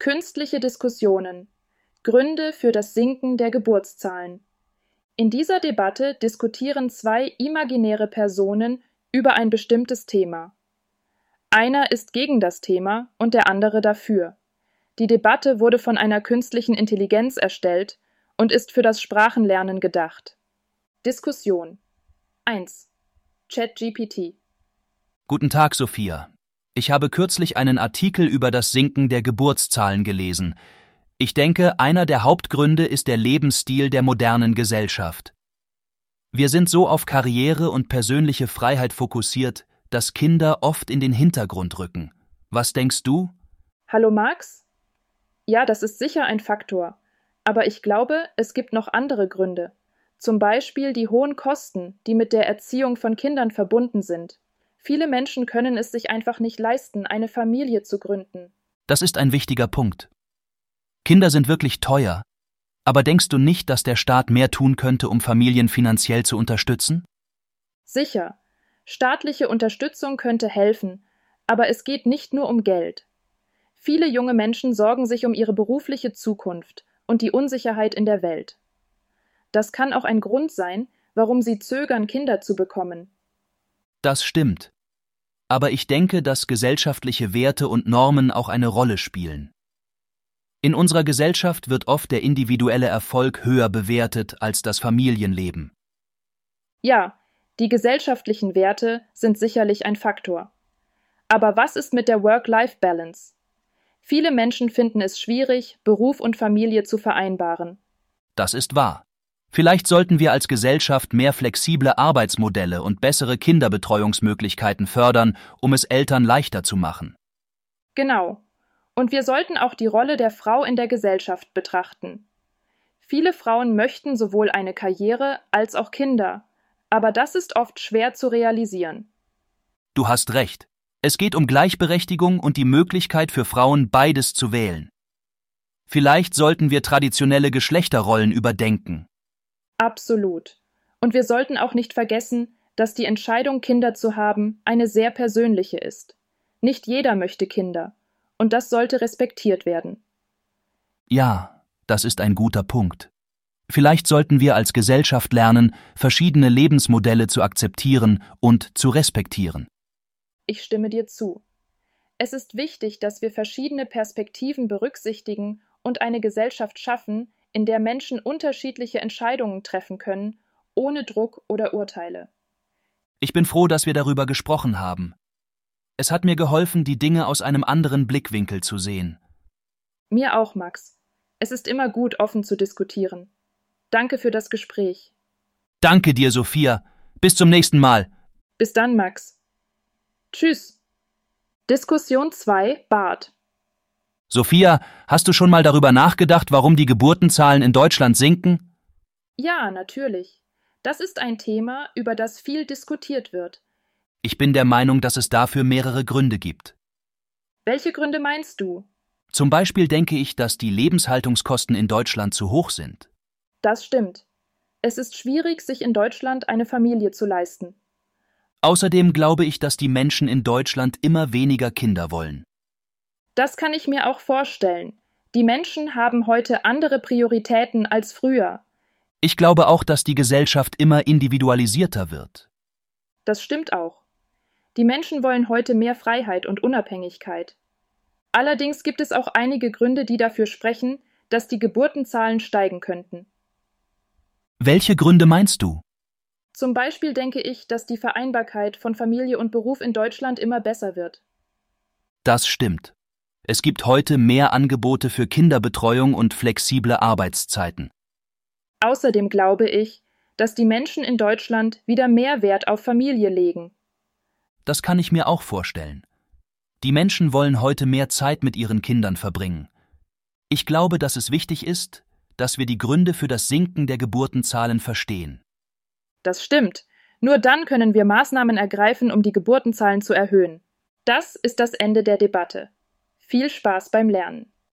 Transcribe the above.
Künstliche Diskussionen Gründe für das Sinken der Geburtszahlen. In dieser Debatte diskutieren zwei imaginäre Personen über ein bestimmtes Thema. Einer ist gegen das Thema und der andere dafür. Die Debatte wurde von einer künstlichen Intelligenz erstellt und ist für das Sprachenlernen gedacht. Diskussion 1. ChatGPT Guten Tag, Sophia. Ich habe kürzlich einen Artikel über das Sinken der Geburtszahlen gelesen. Ich denke, einer der Hauptgründe ist der Lebensstil der modernen Gesellschaft. Wir sind so auf Karriere und persönliche Freiheit fokussiert, dass Kinder oft in den Hintergrund rücken. Was denkst du? Hallo Max? Ja, das ist sicher ein Faktor. Aber ich glaube, es gibt noch andere Gründe. Zum Beispiel die hohen Kosten, die mit der Erziehung von Kindern verbunden sind. Viele Menschen können es sich einfach nicht leisten, eine Familie zu gründen. Das ist ein wichtiger Punkt. Kinder sind wirklich teuer. Aber denkst du nicht, dass der Staat mehr tun könnte, um Familien finanziell zu unterstützen? Sicher. Staatliche Unterstützung könnte helfen, aber es geht nicht nur um Geld. Viele junge Menschen sorgen sich um ihre berufliche Zukunft und die Unsicherheit in der Welt. Das kann auch ein Grund sein, warum sie zögern, Kinder zu bekommen. Das stimmt. Aber ich denke, dass gesellschaftliche Werte und Normen auch eine Rolle spielen. In unserer Gesellschaft wird oft der individuelle Erfolg höher bewertet als das Familienleben. Ja, die gesellschaftlichen Werte sind sicherlich ein Faktor. Aber was ist mit der Work-Life-Balance? Viele Menschen finden es schwierig, Beruf und Familie zu vereinbaren. Das ist wahr. Vielleicht sollten wir als Gesellschaft mehr flexible Arbeitsmodelle und bessere Kinderbetreuungsmöglichkeiten fördern, um es Eltern leichter zu machen. Genau. Und wir sollten auch die Rolle der Frau in der Gesellschaft betrachten. Viele Frauen möchten sowohl eine Karriere als auch Kinder, aber das ist oft schwer zu realisieren. Du hast recht. Es geht um Gleichberechtigung und die Möglichkeit für Frauen, beides zu wählen. Vielleicht sollten wir traditionelle Geschlechterrollen überdenken. Absolut. Und wir sollten auch nicht vergessen, dass die Entscheidung, Kinder zu haben, eine sehr persönliche ist. Nicht jeder möchte Kinder, und das sollte respektiert werden. Ja, das ist ein guter Punkt. Vielleicht sollten wir als Gesellschaft lernen, verschiedene Lebensmodelle zu akzeptieren und zu respektieren. Ich stimme dir zu. Es ist wichtig, dass wir verschiedene Perspektiven berücksichtigen und eine Gesellschaft schaffen, in der Menschen unterschiedliche Entscheidungen treffen können, ohne Druck oder Urteile. Ich bin froh, dass wir darüber gesprochen haben. Es hat mir geholfen, die Dinge aus einem anderen Blickwinkel zu sehen. Mir auch, Max. Es ist immer gut, offen zu diskutieren. Danke für das Gespräch. Danke dir, Sophia. Bis zum nächsten Mal. Bis dann, Max. Tschüss. Diskussion 2 Bart. Sophia, hast du schon mal darüber nachgedacht, warum die Geburtenzahlen in Deutschland sinken? Ja, natürlich. Das ist ein Thema, über das viel diskutiert wird. Ich bin der Meinung, dass es dafür mehrere Gründe gibt. Welche Gründe meinst du? Zum Beispiel denke ich, dass die Lebenshaltungskosten in Deutschland zu hoch sind. Das stimmt. Es ist schwierig, sich in Deutschland eine Familie zu leisten. Außerdem glaube ich, dass die Menschen in Deutschland immer weniger Kinder wollen. Das kann ich mir auch vorstellen. Die Menschen haben heute andere Prioritäten als früher. Ich glaube auch, dass die Gesellschaft immer individualisierter wird. Das stimmt auch. Die Menschen wollen heute mehr Freiheit und Unabhängigkeit. Allerdings gibt es auch einige Gründe, die dafür sprechen, dass die Geburtenzahlen steigen könnten. Welche Gründe meinst du? Zum Beispiel denke ich, dass die Vereinbarkeit von Familie und Beruf in Deutschland immer besser wird. Das stimmt. Es gibt heute mehr Angebote für Kinderbetreuung und flexible Arbeitszeiten. Außerdem glaube ich, dass die Menschen in Deutschland wieder mehr Wert auf Familie legen. Das kann ich mir auch vorstellen. Die Menschen wollen heute mehr Zeit mit ihren Kindern verbringen. Ich glaube, dass es wichtig ist, dass wir die Gründe für das Sinken der Geburtenzahlen verstehen. Das stimmt. Nur dann können wir Maßnahmen ergreifen, um die Geburtenzahlen zu erhöhen. Das ist das Ende der Debatte. Viel Spaß beim Lernen!